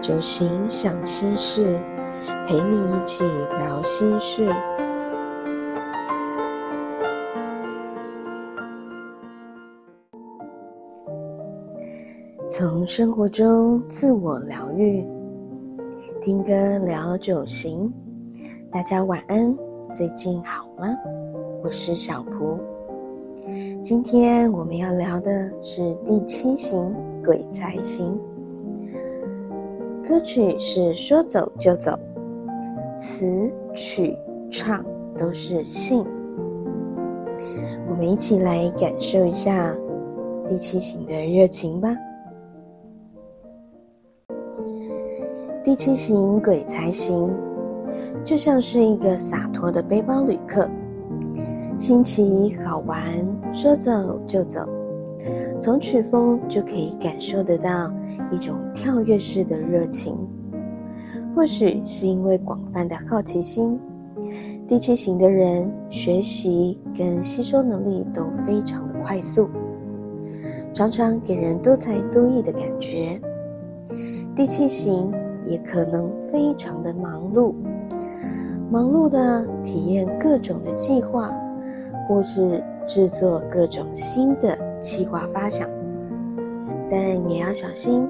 酒行想心事，陪你一起聊心事。从生活中自我疗愈，听歌聊酒行。大家晚安，最近好吗？我是小蒲。今天我们要聊的是第七型鬼才型。歌曲是说走就走，词曲唱都是信。我们一起来感受一下第七型的热情吧。第七型鬼才型，就像是一个洒脱的背包旅客，新奇好玩，说走就走。从曲风就可以感受得到一种跳跃式的热情，或许是因为广泛的好奇心，第七型的人学习跟吸收能力都非常的快速，常常给人多才多艺的感觉。第七型也可能非常的忙碌，忙碌的体验各种的计划，或是制作各种新的。气化发想，但也要小心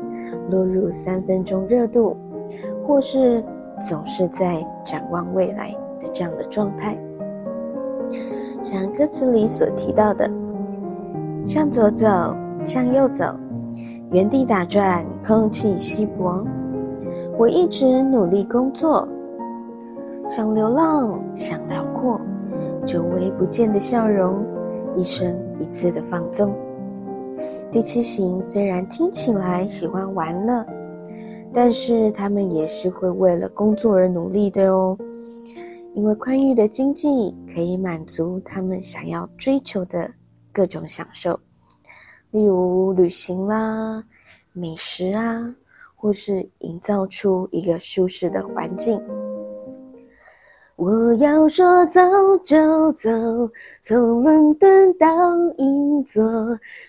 落入三分钟热度，或是总是在展望未来的这样的状态。像歌词里所提到的，向左走，向右走，原地打转，空气稀薄。我一直努力工作，想流浪，想辽阔，久违不见的笑容。一生一次的放纵。第七型虽然听起来喜欢玩乐，但是他们也是会为了工作而努力的哦。因为宽裕的经济可以满足他们想要追求的各种享受，例如旅行啦、美食啊，或是营造出一个舒适的环境。我要说走就走，从伦敦到银座，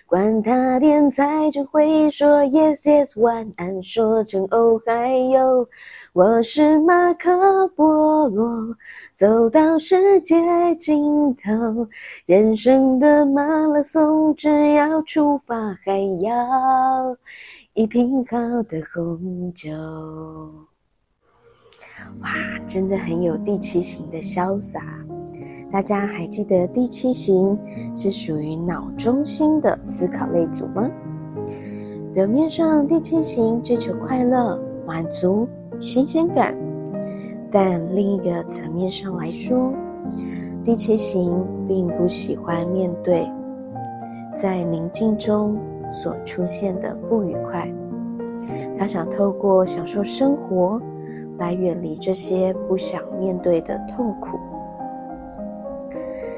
管他天才只会说 yes yes，晚安说成哦还有，我是马可波罗，走到世界尽头，人生的马拉松只要出发，还要一瓶好的红酒。哇，真的很有第七型的潇洒。大家还记得第七型是属于脑中心的思考类组吗？表面上第七型追求快乐、满足、新鲜感，但另一个层面上来说，第七型并不喜欢面对在宁静中所出现的不愉快，他想透过享受生活。来远离这些不想面对的痛苦，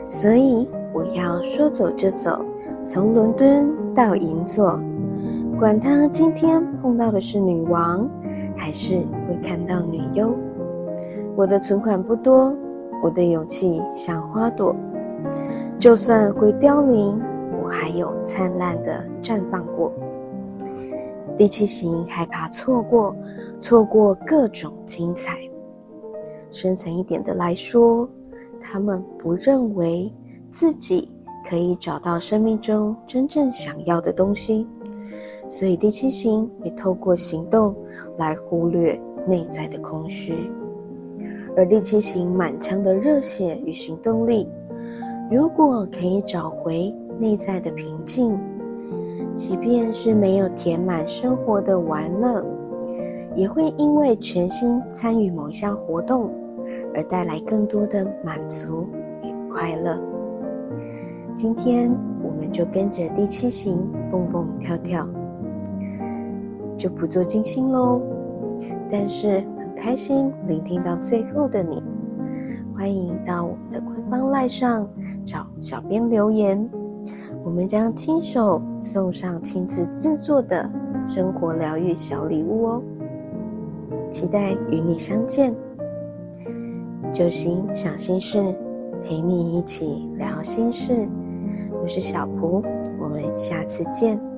所以我要说走就走，从伦敦到银座，管他今天碰到的是女王，还是会看到女优。我的存款不多，我的勇气像花朵，就算会凋零，我还有灿烂的绽放过。第七型害怕错过，错过各种精彩。深层一点的来说，他们不认为自己可以找到生命中真正想要的东西，所以第七型会透过行动来忽略内在的空虚。而第七型满腔的热血与行动力，如果可以找回内在的平静。即便是没有填满生活的玩乐，也会因为全心参与某项活动而带来更多的满足与快乐。今天我们就跟着第七型蹦蹦跳跳，就不做精心喽。但是很开心聆听到最后的你，欢迎到我们的官方赖上找小编留言。我们将亲手送上亲自制作的生活疗愈小礼物哦，期待与你相见。九行想心事，陪你一起聊心事。我是小蒲，我们下次见。